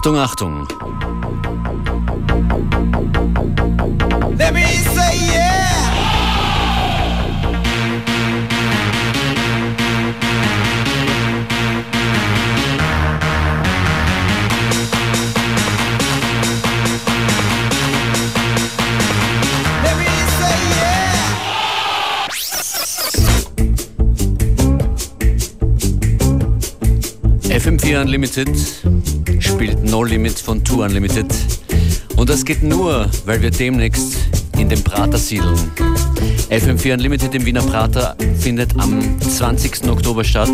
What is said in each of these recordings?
Achtung, Achtung. Let me say yeah. Let me say yeah. FM4 Unlimited spielt No Limit von 2 Unlimited. Und das geht nur, weil wir demnächst in den Prater siedeln. FM4 Unlimited im Wiener Prater findet am 20. Oktober statt.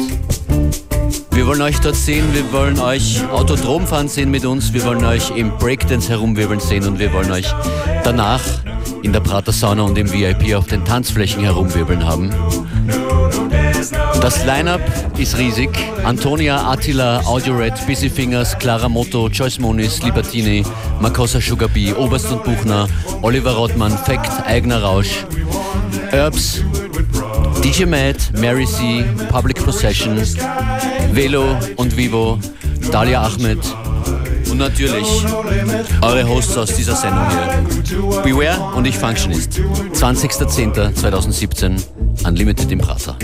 Wir wollen euch dort sehen, wir wollen euch Autodrom fahren sehen mit uns, wir wollen euch im Breakdance herumwirbeln sehen und wir wollen euch danach in der Prater Sauna und im VIP auf den Tanzflächen herumwirbeln haben. Das Line-Up ist riesig. Antonia, Attila, Audiored, Busy Fingers, Clara Motto, Joyce Moniz, Libertini, Makosa Sugar Bee, Oberst und Buchner, Oliver Rottmann, Fact, Eigener Rausch, Herbs, DJ Mad, Mary C, Public Possession, Velo und Vivo, Dalia Ahmed und natürlich eure Hosts aus dieser Sendung hier. Beware und ich Functionist. 20.10.2017, Unlimited im Prater.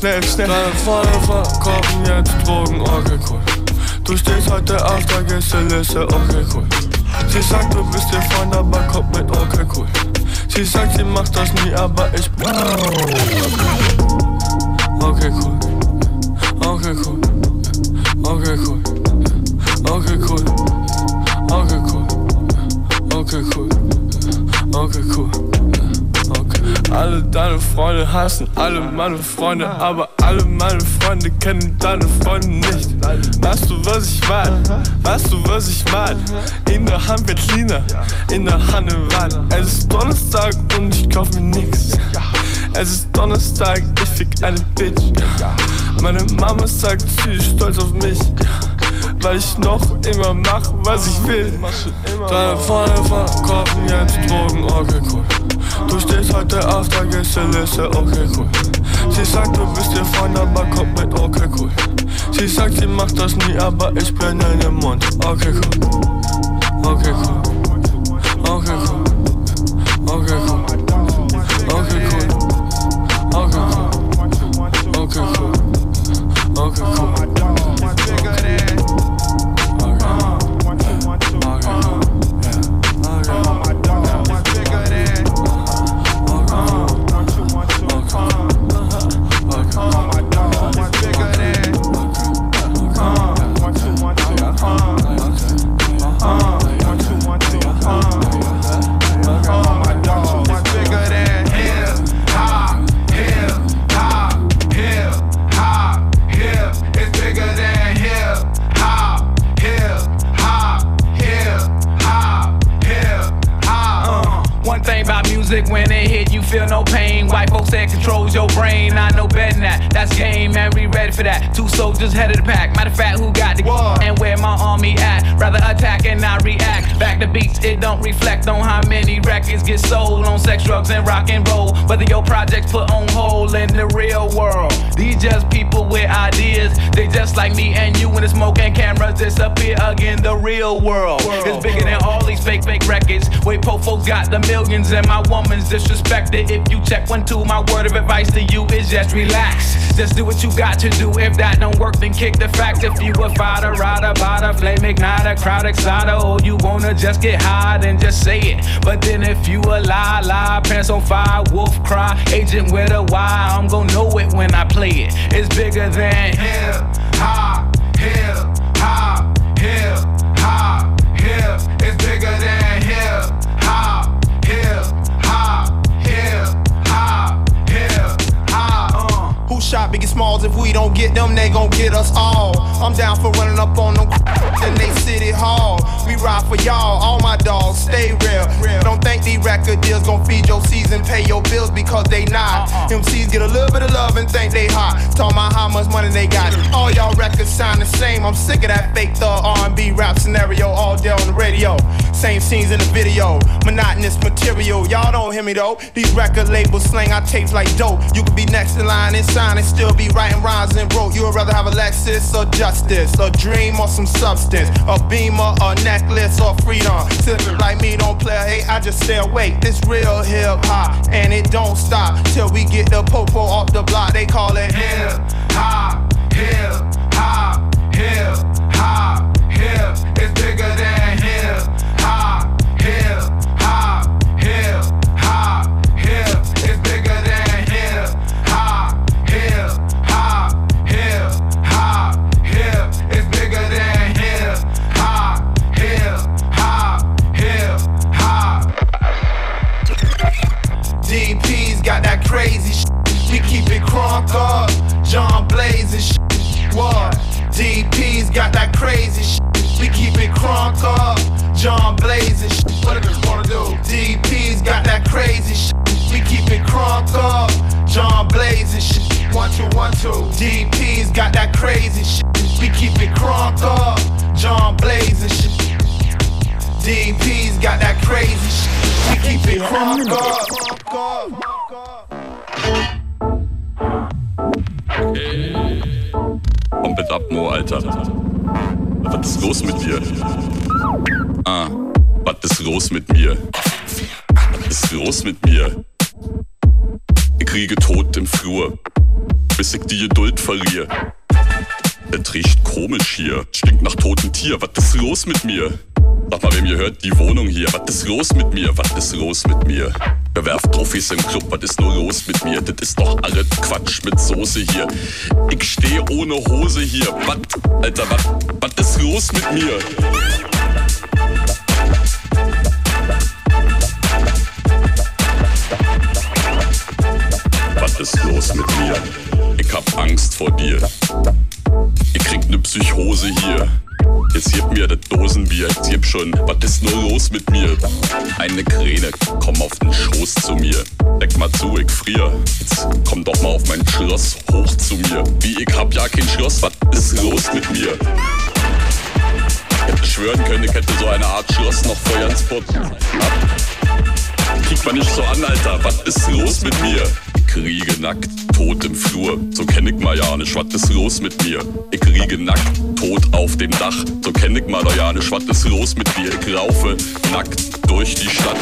Schnell, schnell. Deine Freunde verkaufen jetzt Drogen, okay, cool. Du stehst heute auf der Gästeliste, okay, cool. Sie sagt, du bist ihr Freund, aber kommt mit, okay, cool. Sie sagt, sie macht das nie, aber ich bin. Freunde, aber alle meine Freunde kennen deine Freunde nicht. Weißt du, was ich mein? Weißt du, was ich mein? In der Hand Lina, in der Hand Wein. Es ist Donnerstag und ich kauf mir nix. Es ist Donnerstag, ich fick eine Bitch. Meine Mama sagt, sie ist stolz auf mich. Weil ich noch immer mach, was ich will. Deine Freunde verkaufen jetzt Drogen, okay, cool. Du stehst heute auf der Gästeliste, okay, cool. Sie sagt, du bist ihr Freund, aber kommt mit, okay, cool. Sie sagt, sie macht das nie, aber ich bin in ihrem Mund, okay, cool. Okay, cool. Okay, cool. Okay, cool. Okay, cool. Okay, cool. Okay, cool. Okay, cool. Soldiers head of the pack. Matter of fact, who got the and where my army at? Rather attack and not react. Back to beats, it don't reflect on how many records get sold on sex, drugs, and rock and roll. Whether your projects put on hold in the real world. These just people with ideas. They just like me and you when the smoke and cameras disappear again. The real world is bigger than all these fake, fake records. Wait, po folks got the millions and my woman's disrespected. If you check one, two, my word of advice to you is just relax. Just do what you got to do. If that don't work, then kick the fact. If you a fighter, rider, bada, flame igniter, crowd exciter, or you wanna just get high, then just say it. But then if you a lie, lie, pants on fire, wolf cry, agent with a why, I'm gonna know it when I play it. It's bigger than hip hop, hip hop, hip hop, hip. It's bigger than Who shot Biggie Smalls? If we don't get them, they gon' get us all. I'm down for running up on them in they city hall. We ride for y'all, all my dogs, stay real. Don't think these record deals gon' feed your season, pay your bills because they not. Uh-uh. MCs get a little bit of love and think they hot. Talking about how much money they got. All y'all records sound the same. I'm sick of that fake thug R&B rap scenario all day on the radio. Same scenes in the video, monotonous material. Y'all don't hear me though. These record labels slang our tapes like dope. You could be next in line and sign and still be writing rhymes and wrote. You would rather have a Lexus or justice, a dream or some substance, a beamer, a necklace or freedom. Sipping like me don't play. Hey, I just stay awake. This real hip hop and it don't stop till we get the popo off the block. They call it hip hop, hip hop, hip hop, hip. It's bigger than hip it up. Komm bitte ab, Mo, Alter. Was ist los mit dir? Ah, was ist los mit mir? Was ist los mit mir? Ich kriege Tod im Flur, bis ich die Geduld verliere. Es riecht komisch hier, stinkt nach totem Tier. Was ist los mit mir? Sag mal, wem ihr hört, die Wohnung hier. Was ist los mit mir? Was ist los mit mir? Bewerft Trophys im Club, was ist nur los mit mir? Das ist doch alles Quatsch mit Soße hier. Ich stehe ohne Hose hier. Was, Alter, was, was ist los mit mir? Was ist los mit mir? Ich hab Angst vor dir. Ich krieg ne Psychose hier. Jetzt gib mir das Dosenbier, jetzt gib schon, was ist nur los mit mir? Eine Kräne, komm auf den Schoß zu mir. Deck mal zu, ich frier. Jetzt komm doch mal auf mein Schloss hoch zu mir. Wie, ich hab ja kein Schloss, was ist los mit mir? Ich hätte schwören können, ich hätte so eine Art Schloss noch vor Jansport. Kriegt man nicht so an, Alter, was ist los mit mir? Ich riege nackt, tot im Flur, so kenn ich mal ja nicht, was ist los mit mir? Ich riege nackt, tot auf dem Dach, so kenn ich mal ja nicht, was ist los mit mir? Ich laufe nackt durch die Stadt,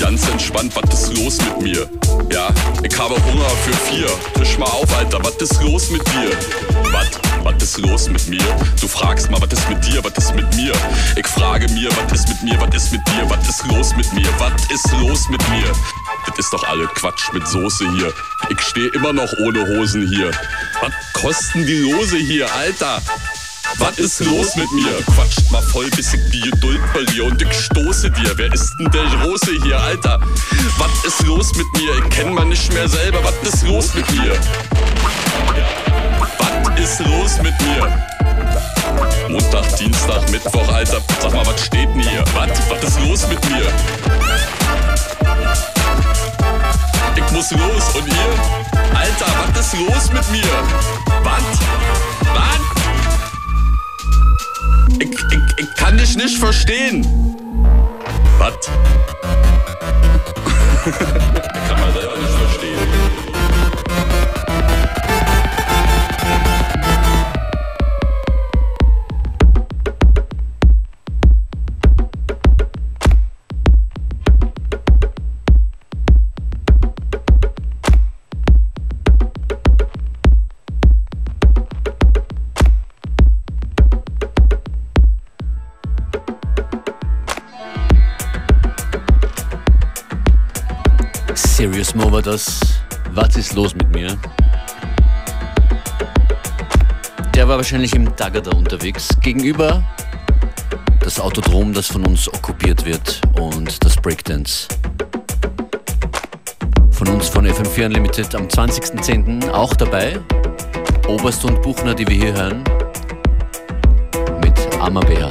ganz entspannt, was ist los mit mir? Ja, ich habe Hunger für vier, frisch mal auf, Alter, was ist los mit dir? Was? Was ist los mit mir? Du fragst mal, was ist mit dir, was ist mit mir? Ich frage mir, was ist mit mir, was ist mit dir, was ist los mit mir, was ist los mit mir? Das ist doch alle Quatsch mit Soße hier. Ich stehe immer noch ohne Hosen hier. Was kosten die Lose hier, Alter? Was ist los mit mir? Quatscht mal voll, bis ich die Geduld verliere und ich stoße dir. Wer ist denn der Große hier, Alter? Was ist los mit mir? Ich kenn man nicht mehr selber. Was ist los mit mir? Was ist los mit mir? Montag, Dienstag, Mittwoch, Alter. Sag mal, was steht denn hier? Was? Was ist los mit mir? Ich muss los und ihr? Alter, was ist los mit mir? Was? Was? Ich, ich, ich kann dich nicht verstehen. Was? Mo war das. Was ist los mit mir? Der war wahrscheinlich im Dagada unterwegs. Gegenüber das Autodrom, das von uns okkupiert wird und das Breakdance. Von uns von FM4 Unlimited am 20.10. auch dabei. Oberst und Buchner, die wir hier hören. Mit Amabea.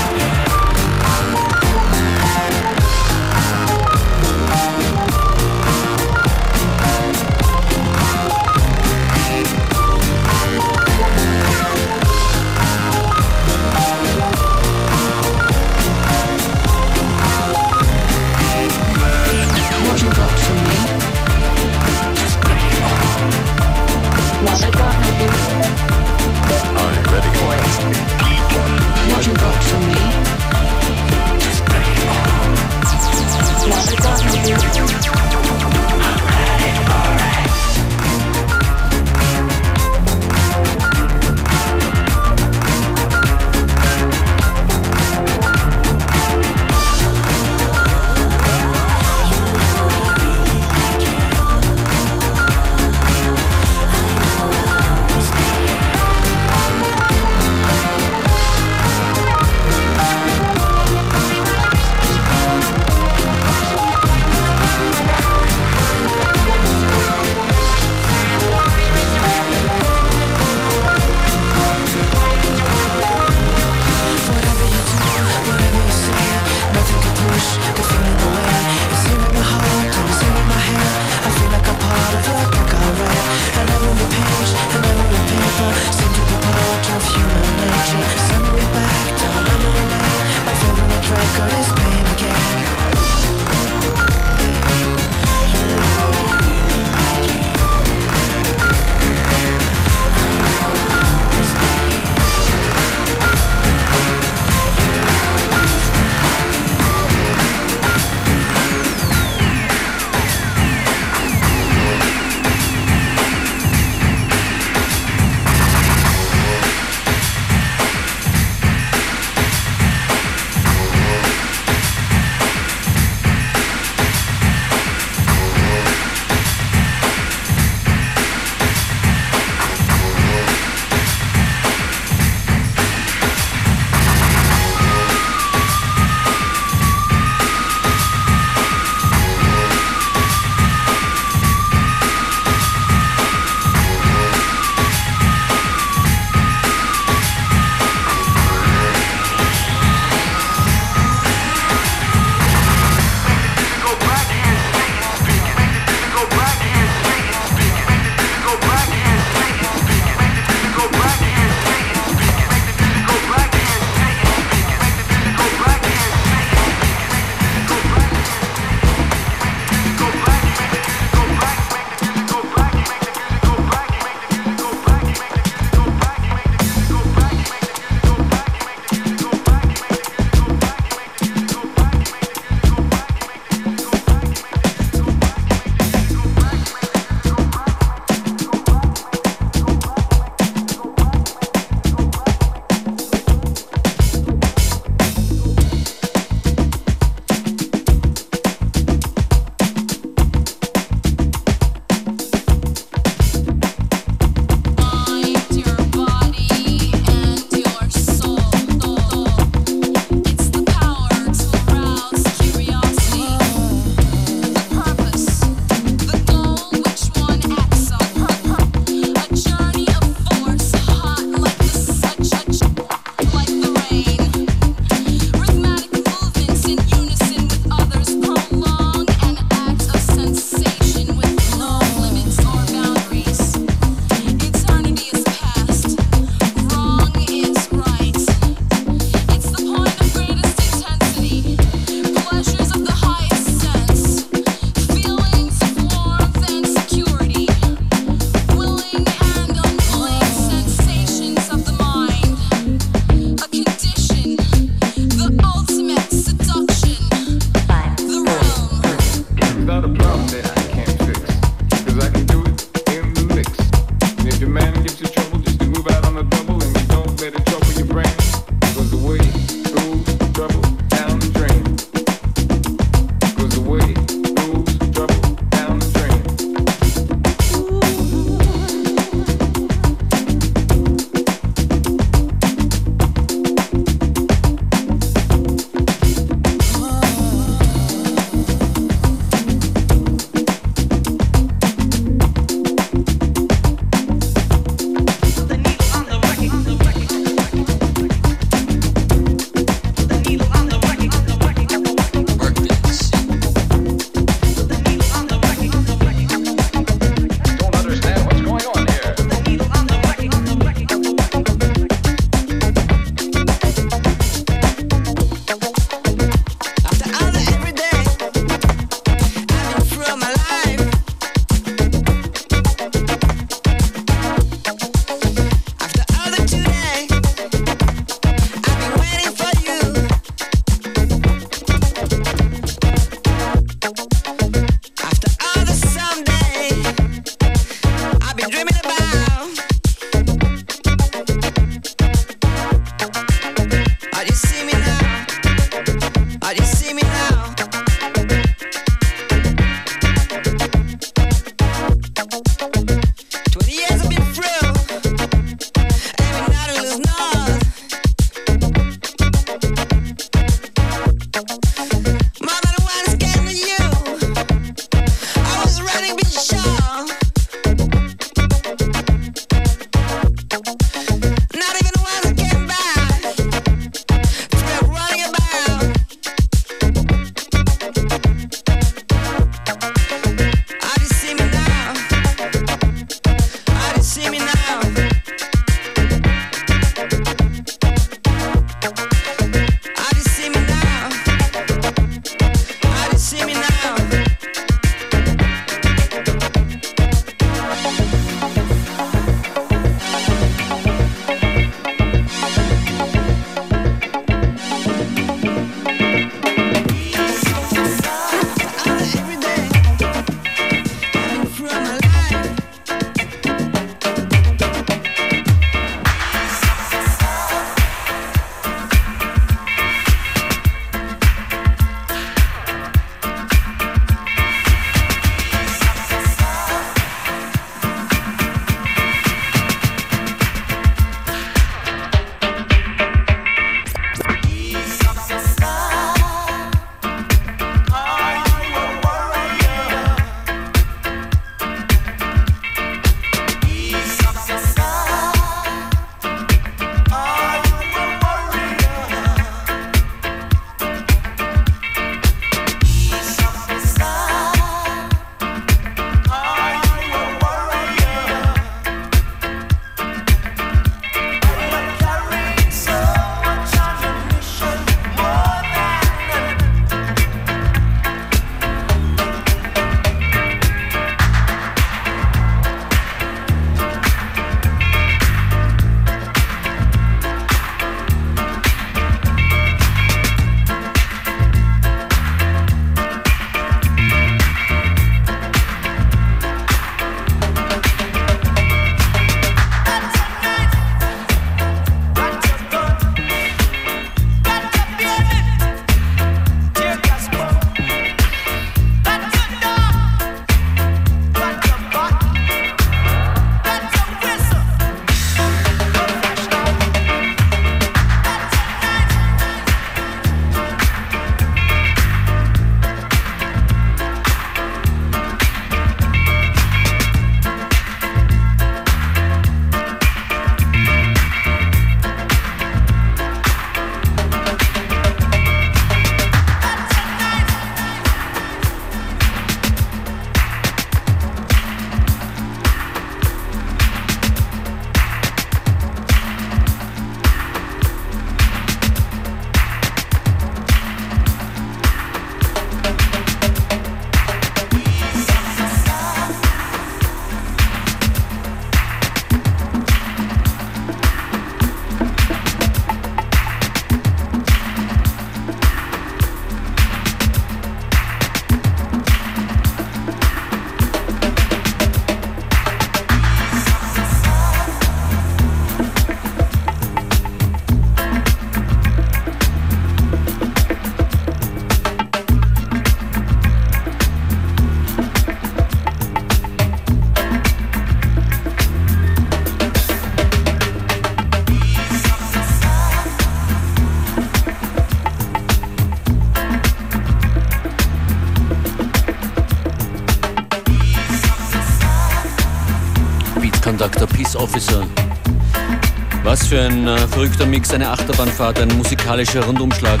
Ein äh, verrückter Mix, eine Achterbahnfahrt, ein musikalischer Rundumschlag.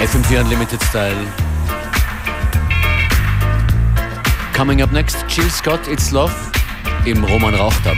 FM4 Unlimited Style. Coming up next, Jill Scott, It's Love im Roman Rauchtab.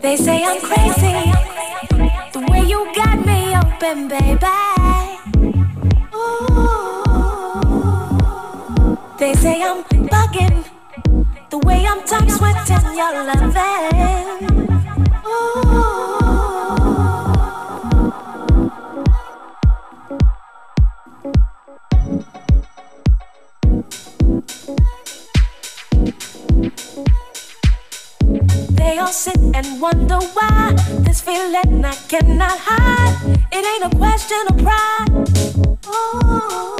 They say I'm crazy, the way you got me open, baby. Ooh. They say I'm bugging, the way I'm tongue sweating your loving. sit wonder why this feeling I cannot hide. It ain't a question of pride. Oh.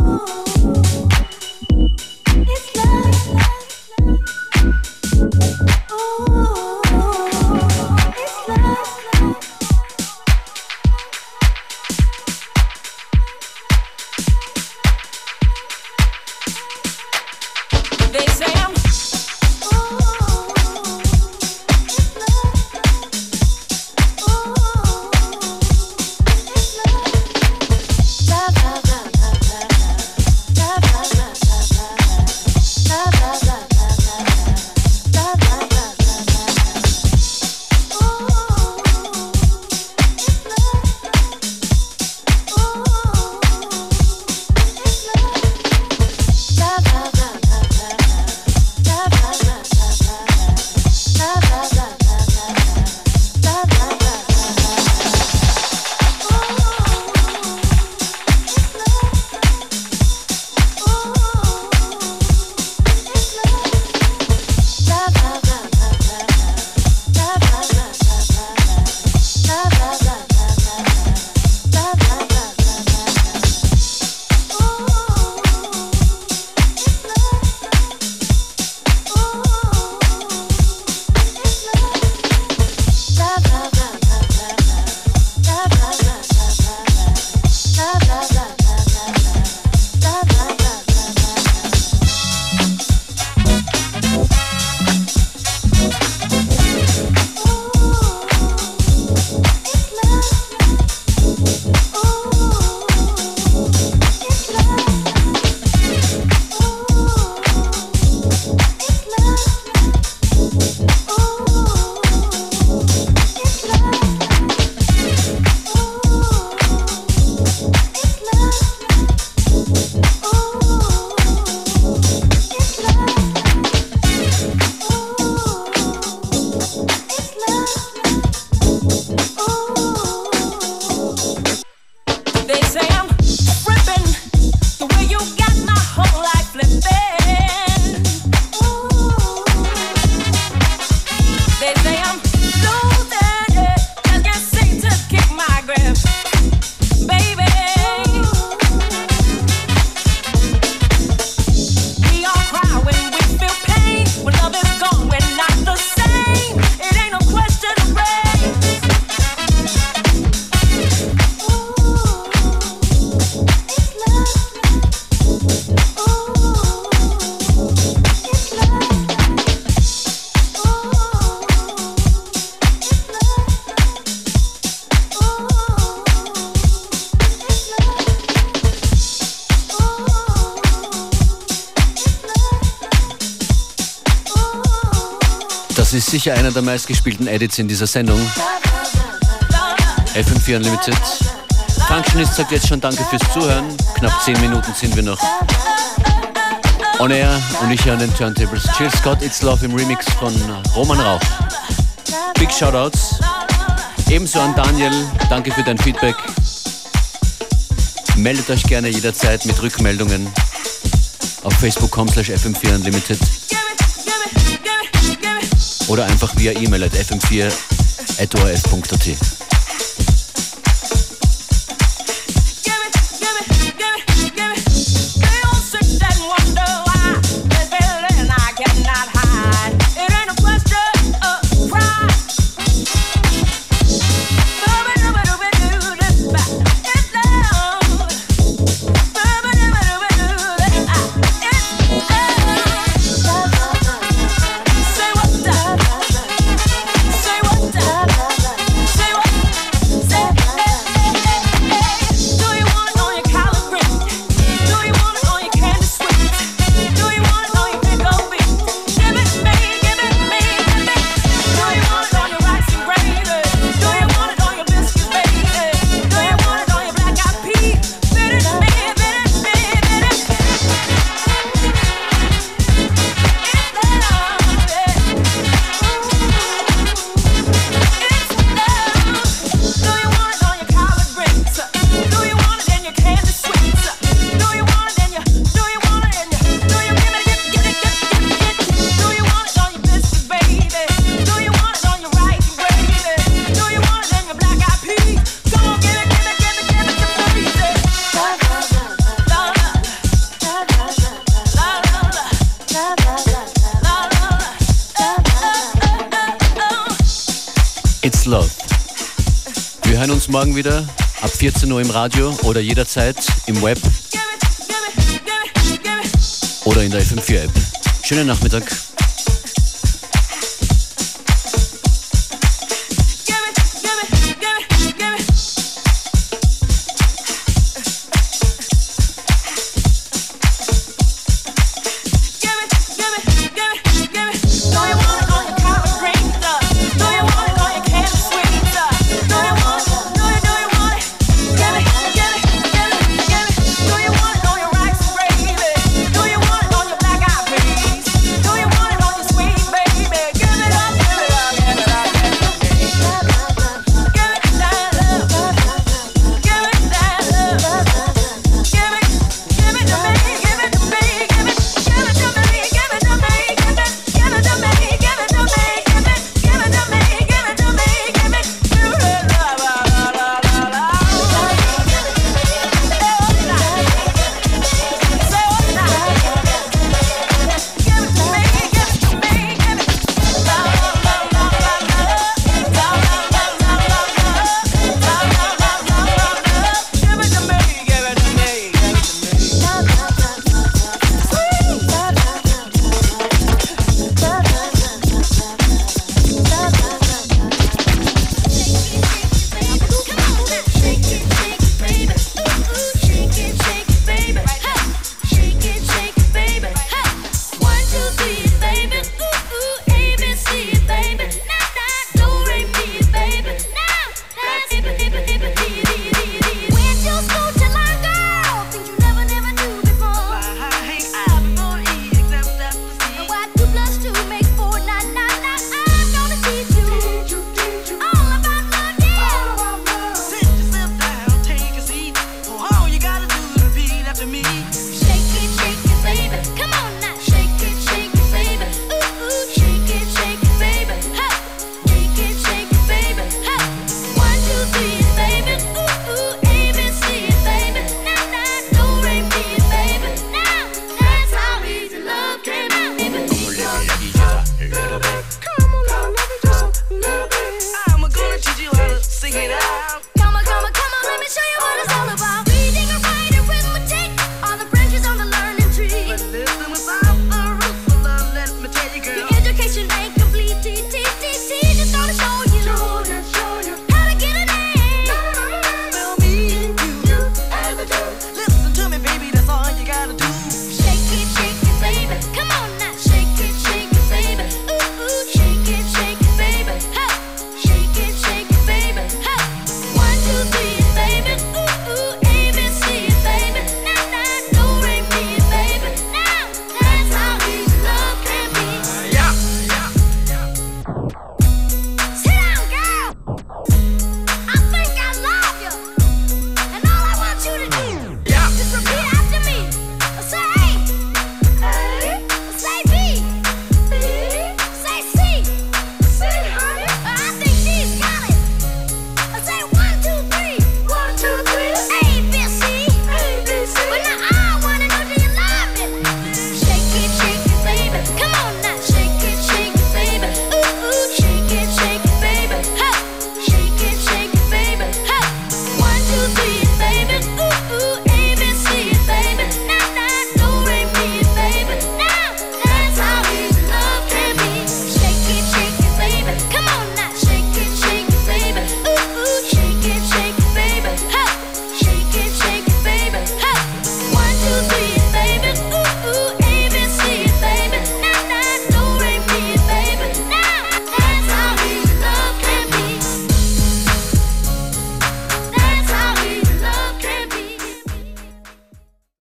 Sicher einer der meistgespielten Edits in dieser Sendung. FM4 Unlimited. Functionist sagt jetzt schon Danke fürs Zuhören. Knapp 10 Minuten sind wir noch. On Air und ich hier an den Turntables. Chill Scott, It's Love im Remix von Roman Rauch. Big Shoutouts. Ebenso an Daniel. Danke für dein Feedback. Meldet euch gerne jederzeit mit Rückmeldungen auf facebook.com slash fm4 unlimited oder einfach via E-Mail at fm4.orf.at. morgen wieder ab 14 Uhr im Radio oder jederzeit im Web oder in der FM4 App. Schönen Nachmittag.